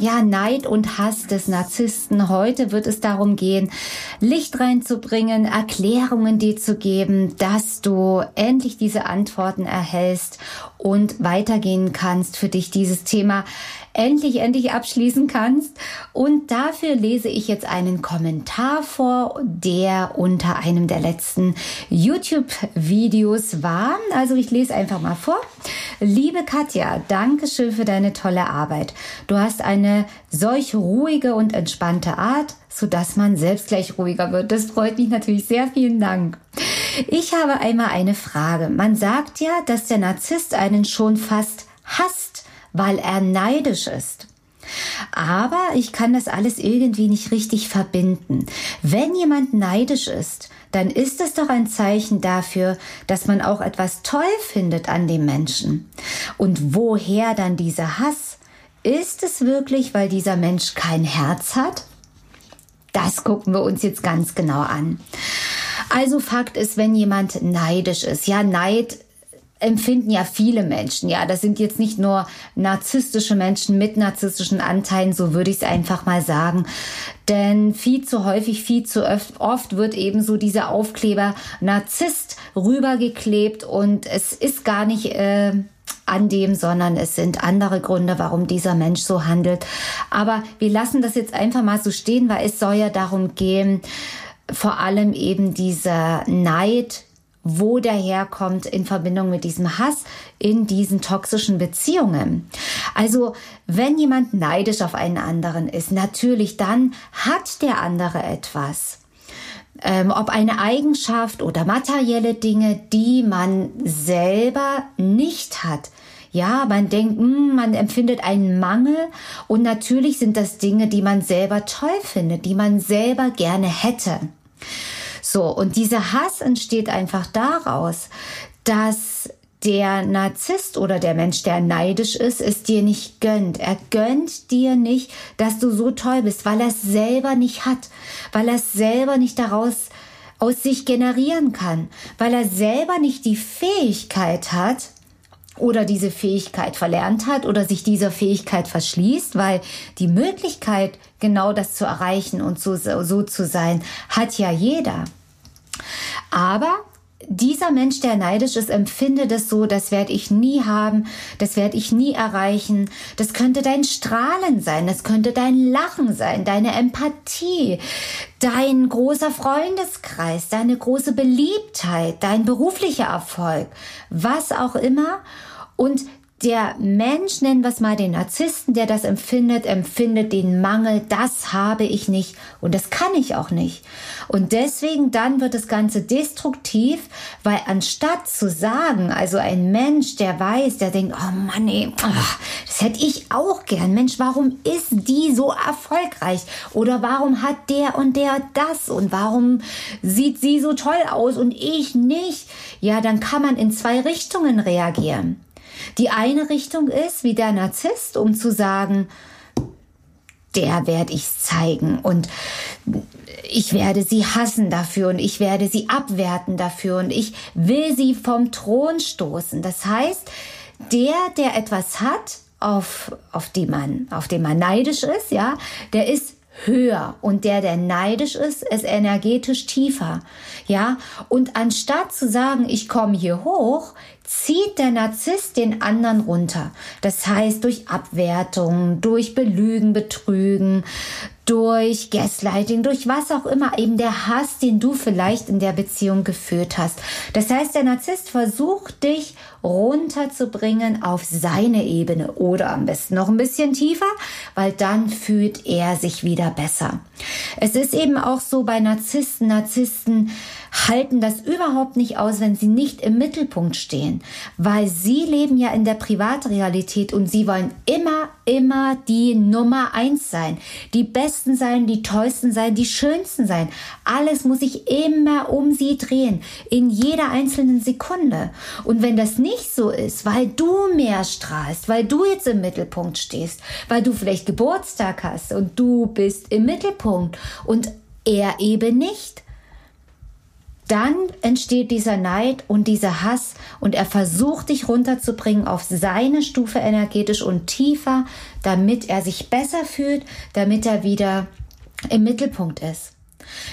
Ja, Neid und Hass des Narzissten. Heute wird es darum gehen, Licht reinzubringen, Erklärungen dir zu geben, dass du endlich diese Antworten erhältst und weitergehen kannst für dich dieses Thema endlich, endlich abschließen kannst. Und dafür lese ich jetzt einen Kommentar vor, der unter einem der letzten YouTube-Videos war. Also ich lese einfach mal vor. Liebe Katja, danke schön für deine tolle Arbeit. Du hast eine solch ruhige und entspannte Art, sodass man selbst gleich ruhiger wird. Das freut mich natürlich sehr. Vielen Dank. Ich habe einmal eine Frage. Man sagt ja, dass der Narzisst einen schon fast hasst weil er neidisch ist. Aber ich kann das alles irgendwie nicht richtig verbinden. Wenn jemand neidisch ist, dann ist es doch ein Zeichen dafür, dass man auch etwas toll findet an dem Menschen. Und woher dann dieser Hass? Ist es wirklich, weil dieser Mensch kein Herz hat? Das gucken wir uns jetzt ganz genau an. Also Fakt ist, wenn jemand neidisch ist, ja, Neid empfinden ja viele Menschen. Ja, das sind jetzt nicht nur narzisstische Menschen mit narzisstischen Anteilen, so würde ich es einfach mal sagen. Denn viel zu häufig, viel zu oft wird eben so dieser Aufkleber Narzisst rübergeklebt und es ist gar nicht äh, an dem, sondern es sind andere Gründe, warum dieser Mensch so handelt. Aber wir lassen das jetzt einfach mal so stehen, weil es soll ja darum gehen, vor allem eben dieser Neid, wo der herkommt in Verbindung mit diesem Hass in diesen toxischen Beziehungen. Also, wenn jemand neidisch auf einen anderen ist, natürlich dann hat der andere etwas. Ähm, ob eine Eigenschaft oder materielle Dinge, die man selber nicht hat. Ja, man denkt, hm, man empfindet einen Mangel und natürlich sind das Dinge, die man selber toll findet, die man selber gerne hätte. So, und dieser Hass entsteht einfach daraus, dass der Narzisst oder der Mensch, der neidisch ist, es dir nicht gönnt. Er gönnt dir nicht, dass du so toll bist, weil er es selber nicht hat, weil er es selber nicht daraus aus sich generieren kann, weil er selber nicht die Fähigkeit hat oder diese Fähigkeit verlernt hat oder sich dieser Fähigkeit verschließt, weil die Möglichkeit, genau das zu erreichen und so, so zu sein, hat ja jeder. Aber dieser Mensch, der neidisch ist, empfindet es so, das werde ich nie haben, das werde ich nie erreichen. Das könnte dein Strahlen sein, das könnte dein Lachen sein, deine Empathie, dein großer Freundeskreis, deine große Beliebtheit, dein beruflicher Erfolg, was auch immer. Und der Mensch, nennen wir es mal den Narzissten, der das empfindet, empfindet den Mangel, das habe ich nicht und das kann ich auch nicht. Und deswegen dann wird das Ganze destruktiv, weil anstatt zu sagen, also ein Mensch, der weiß, der denkt, oh Mann, ey, oh, das hätte ich auch gern. Mensch, warum ist die so erfolgreich? Oder warum hat der und der das? Und warum sieht sie so toll aus und ich nicht? Ja, dann kann man in zwei Richtungen reagieren. Die eine Richtung ist, wie der Narzisst, um zu sagen, der werde ich zeigen und ich werde sie hassen dafür und ich werde sie abwerten dafür und ich will sie vom Thron stoßen. Das heißt, der, der etwas hat, auf, auf, die man, auf den man neidisch ist, ja, der ist höher und der, der neidisch ist, ist energetisch tiefer. Ja, und anstatt zu sagen, ich komme hier hoch, zieht der Narzisst den anderen runter. Das heißt durch Abwertung, durch Belügen, Betrügen, durch Gaslighting, durch was auch immer, eben der Hass, den du vielleicht in der Beziehung geführt hast. Das heißt, der Narzisst versucht dich runterzubringen auf seine Ebene oder am besten noch ein bisschen tiefer, weil dann fühlt er sich wieder besser. Es ist eben auch so bei Narzissten, Narzissten halten das überhaupt nicht aus, wenn sie nicht im Mittelpunkt stehen, weil sie leben ja in der Privatrealität und sie wollen immer, immer die Nummer eins sein, die besten sein, die tollsten sein, die schönsten sein. Alles muss sich immer um sie drehen, in jeder einzelnen Sekunde. Und wenn das nicht so ist, weil du mehr strahlst, weil du jetzt im Mittelpunkt stehst, weil du vielleicht Geburtstag hast und du bist im Mittelpunkt und er eben nicht, dann entsteht dieser Neid und dieser Hass und er versucht dich runterzubringen auf seine Stufe energetisch und tiefer, damit er sich besser fühlt, damit er wieder im Mittelpunkt ist.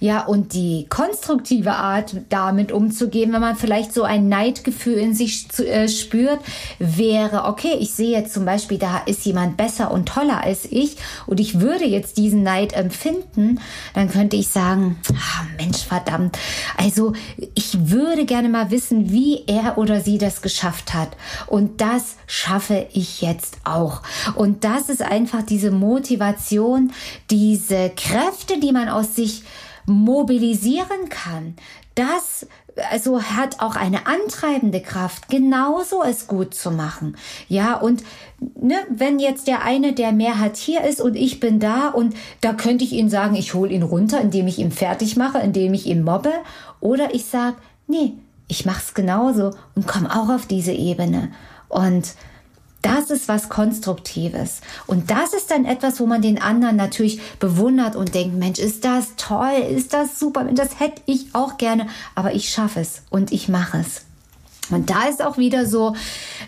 Ja, und die konstruktive Art, damit umzugehen, wenn man vielleicht so ein Neidgefühl in sich zu, äh, spürt, wäre, okay, ich sehe jetzt zum Beispiel, da ist jemand besser und toller als ich und ich würde jetzt diesen Neid empfinden, dann könnte ich sagen, ah, Mensch, verdammt, also ich würde gerne mal wissen, wie er oder sie das geschafft hat. Und das schaffe ich jetzt auch. Und das ist einfach diese Motivation, diese Kräfte, die man aus sich mobilisieren kann, das also hat auch eine antreibende Kraft, genauso es gut zu machen. Ja, und ne, wenn jetzt der eine, der mehr hat, hier ist und ich bin da und da könnte ich ihn sagen, ich hole ihn runter, indem ich ihn fertig mache, indem ich ihn mobbe. Oder ich sage, nee, ich mach's genauso und komme auch auf diese Ebene. Und das ist was Konstruktives. Und das ist dann etwas, wo man den anderen natürlich bewundert und denkt, Mensch, ist das toll, ist das super, das hätte ich auch gerne, aber ich schaffe es und ich mache es. Und da ist auch wieder so,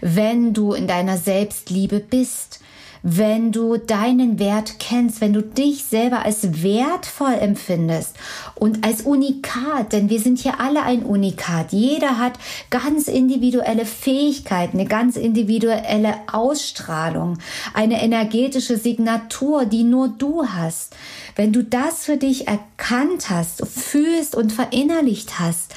wenn du in deiner Selbstliebe bist, wenn du deinen Wert kennst, wenn du dich selber als wertvoll empfindest und als Unikat, denn wir sind hier alle ein Unikat. Jeder hat ganz individuelle Fähigkeiten, eine ganz individuelle Ausstrahlung, eine energetische Signatur, die nur du hast. Wenn du das für dich erkannt hast, fühlst und verinnerlicht hast,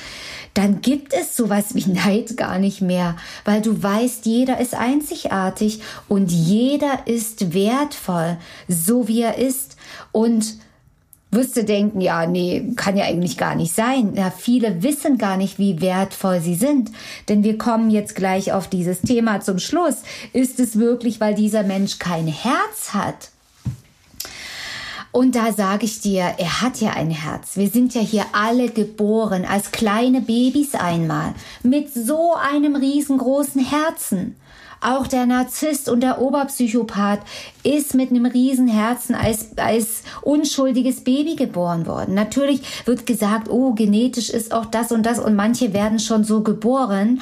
dann gibt es sowas wie Neid gar nicht mehr, weil du weißt, jeder ist einzigartig und jeder ist wertvoll, so wie er ist. Und wirst du denken, ja, nee, kann ja eigentlich gar nicht sein. Ja, viele wissen gar nicht, wie wertvoll sie sind. Denn wir kommen jetzt gleich auf dieses Thema zum Schluss. Ist es wirklich, weil dieser Mensch kein Herz hat? Und da sage ich dir, er hat ja ein Herz. Wir sind ja hier alle geboren als kleine Babys einmal mit so einem riesengroßen Herzen. Auch der Narzisst und der Oberpsychopath ist mit einem Riesenherzen als, als unschuldiges Baby geboren worden. Natürlich wird gesagt, oh, genetisch ist auch das und das und manche werden schon so geboren.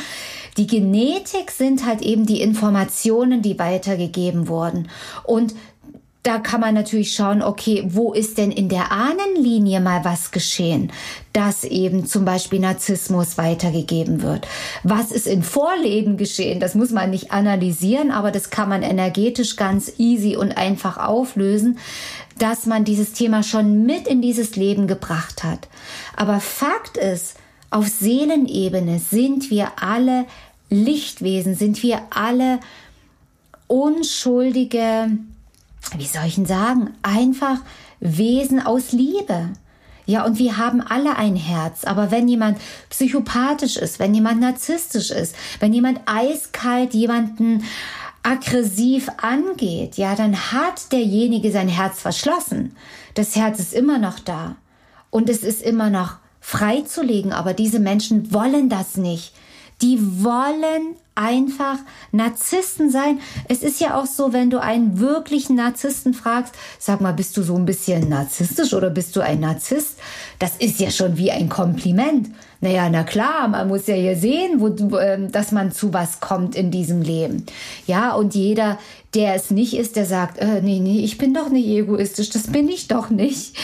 Die Genetik sind halt eben die Informationen, die weitergegeben wurden. Und da kann man natürlich schauen, okay, wo ist denn in der Ahnenlinie mal was geschehen, dass eben zum Beispiel Narzissmus weitergegeben wird. Was ist in Vorleben geschehen? Das muss man nicht analysieren, aber das kann man energetisch ganz easy und einfach auflösen, dass man dieses Thema schon mit in dieses Leben gebracht hat. Aber Fakt ist, auf Seelenebene sind wir alle Lichtwesen, sind wir alle unschuldige, wie soll ich denn sagen, einfach Wesen aus Liebe. Ja, und wir haben alle ein Herz, aber wenn jemand psychopathisch ist, wenn jemand narzisstisch ist, wenn jemand eiskalt jemanden aggressiv angeht, ja, dann hat derjenige sein Herz verschlossen. Das Herz ist immer noch da und es ist immer noch freizulegen, aber diese Menschen wollen das nicht. Die wollen einfach Narzissten sein. Es ist ja auch so, wenn du einen wirklichen Narzissten fragst, sag mal, bist du so ein bisschen narzisstisch oder bist du ein Narzisst? Das ist ja schon wie ein Kompliment. Naja, na klar, man muss ja hier sehen, wo, ähm, dass man zu was kommt in diesem Leben. Ja, und jeder, der es nicht ist, der sagt, äh, nee, nee, ich bin doch nicht egoistisch, das bin ich doch nicht.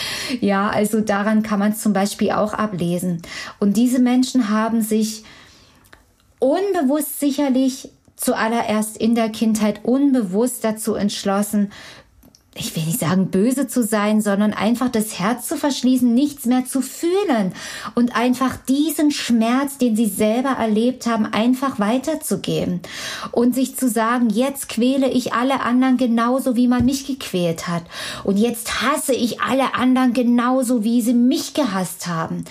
Ja, also daran kann man zum Beispiel auch ablesen. Und diese Menschen haben sich unbewusst sicherlich zuallererst in der Kindheit unbewusst dazu entschlossen, ich will nicht sagen böse zu sein, sondern einfach das Herz zu verschließen, nichts mehr zu fühlen und einfach diesen Schmerz, den sie selber erlebt haben, einfach weiterzugeben und sich zu sagen, jetzt quäle ich alle anderen genauso, wie man mich gequält hat und jetzt hasse ich alle anderen genauso, wie sie mich gehasst haben.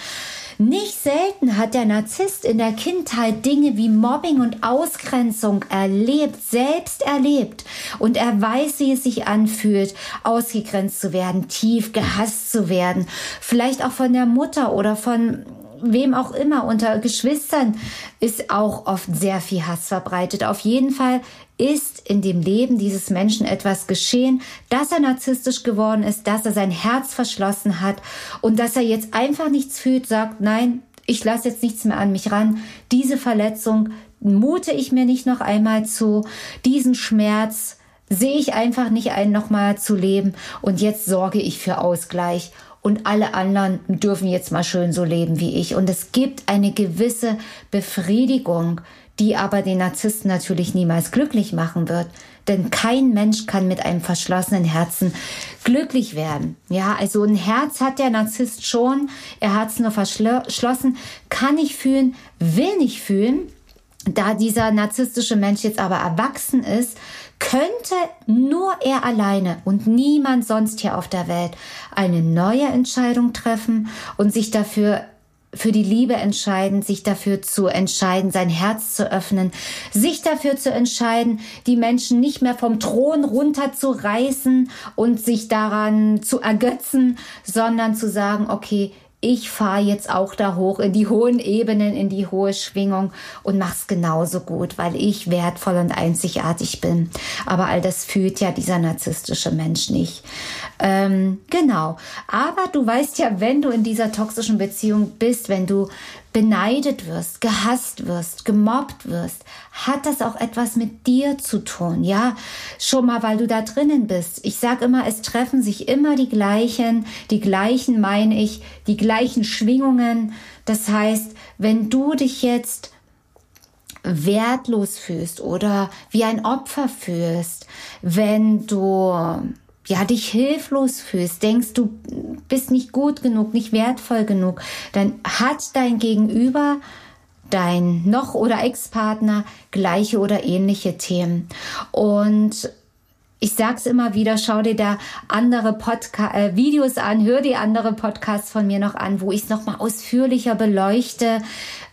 Nicht selten hat der Narzisst in der Kindheit Dinge wie Mobbing und Ausgrenzung erlebt, selbst erlebt. Und er weiß, wie es sich anfühlt, ausgegrenzt zu werden, tief gehasst zu werden. Vielleicht auch von der Mutter oder von wem auch immer, unter Geschwistern ist auch oft sehr viel Hass verbreitet. Auf jeden Fall ist in dem Leben dieses Menschen etwas geschehen, dass er narzisstisch geworden ist, dass er sein Herz verschlossen hat und dass er jetzt einfach nichts fühlt, sagt, nein, ich lasse jetzt nichts mehr an mich ran. Diese Verletzung mute ich mir nicht noch einmal zu. Diesen Schmerz sehe ich einfach nicht ein, nochmal zu leben. Und jetzt sorge ich für Ausgleich. Und alle anderen dürfen jetzt mal schön so leben wie ich. Und es gibt eine gewisse Befriedigung, die aber den Narzissten natürlich niemals glücklich machen wird. Denn kein Mensch kann mit einem verschlossenen Herzen glücklich werden. Ja, also ein Herz hat der Narzisst schon, er hat es nur verschlossen, kann nicht fühlen, will nicht fühlen. Da dieser narzisstische Mensch jetzt aber erwachsen ist, könnte nur er alleine und niemand sonst hier auf der Welt eine neue Entscheidung treffen und sich dafür für die Liebe entscheiden, sich dafür zu entscheiden, sein Herz zu öffnen, sich dafür zu entscheiden, die Menschen nicht mehr vom Thron runterzureißen und sich daran zu ergötzen, sondern zu sagen, okay, ich fahre jetzt auch da hoch in die hohen Ebenen, in die hohe Schwingung und mach's genauso gut, weil ich wertvoll und einzigartig bin. Aber all das fühlt ja dieser narzisstische Mensch nicht. Ähm, genau. Aber du weißt ja, wenn du in dieser toxischen Beziehung bist, wenn du beneidet wirst, gehasst wirst, gemobbt wirst, hat das auch etwas mit dir zu tun, ja? Schon mal, weil du da drinnen bist. Ich sag immer, es treffen sich immer die gleichen, die gleichen meine ich, die gleichen Schwingungen. Das heißt, wenn du dich jetzt wertlos fühlst oder wie ein Opfer fühlst, wenn du ja, dich hilflos fühlst, denkst du bist nicht gut genug, nicht wertvoll genug, dann hat dein Gegenüber, dein noch oder Ex-Partner gleiche oder ähnliche Themen. Und ich sag's immer wieder, schau dir da andere Podcast äh, Videos an, hör dir andere Podcasts von mir noch an, wo ich es nochmal ausführlicher beleuchte,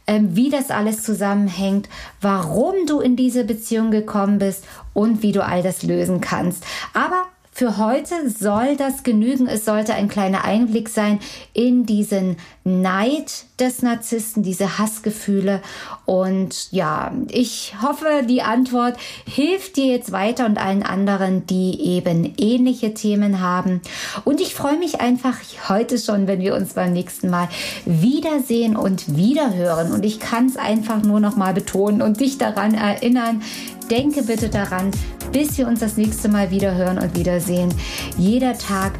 äh, wie das alles zusammenhängt, warum du in diese Beziehung gekommen bist und wie du all das lösen kannst. Aber für heute soll das genügen. Es sollte ein kleiner Einblick sein in diesen Neid des Narzissten, diese Hassgefühle. Und ja, ich hoffe, die Antwort hilft dir jetzt weiter und allen anderen, die eben ähnliche Themen haben. Und ich freue mich einfach heute schon, wenn wir uns beim nächsten Mal wiedersehen und wiederhören. Und ich kann es einfach nur noch mal betonen und dich daran erinnern. Denke bitte daran, bis wir uns das nächste Mal wieder hören und wiedersehen. Jeder Tag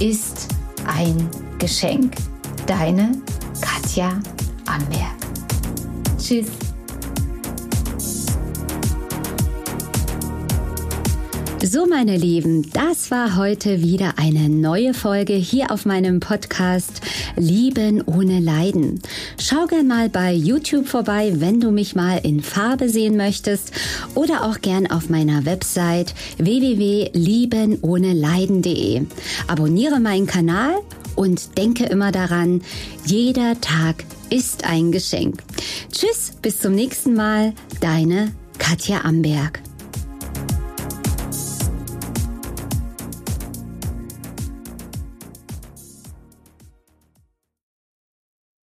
ist ein Geschenk. Deine Katja Amberg. Tschüss. So, meine Lieben, das war heute wieder eine neue Folge hier auf meinem Podcast Lieben ohne Leiden. Schau gern mal bei YouTube vorbei, wenn du mich mal in Farbe sehen möchtest oder auch gern auf meiner Website www.liebenohneleiden.de. Abonniere meinen Kanal und denke immer daran, jeder Tag ist ein Geschenk. Tschüss, bis zum nächsten Mal, deine Katja Amberg.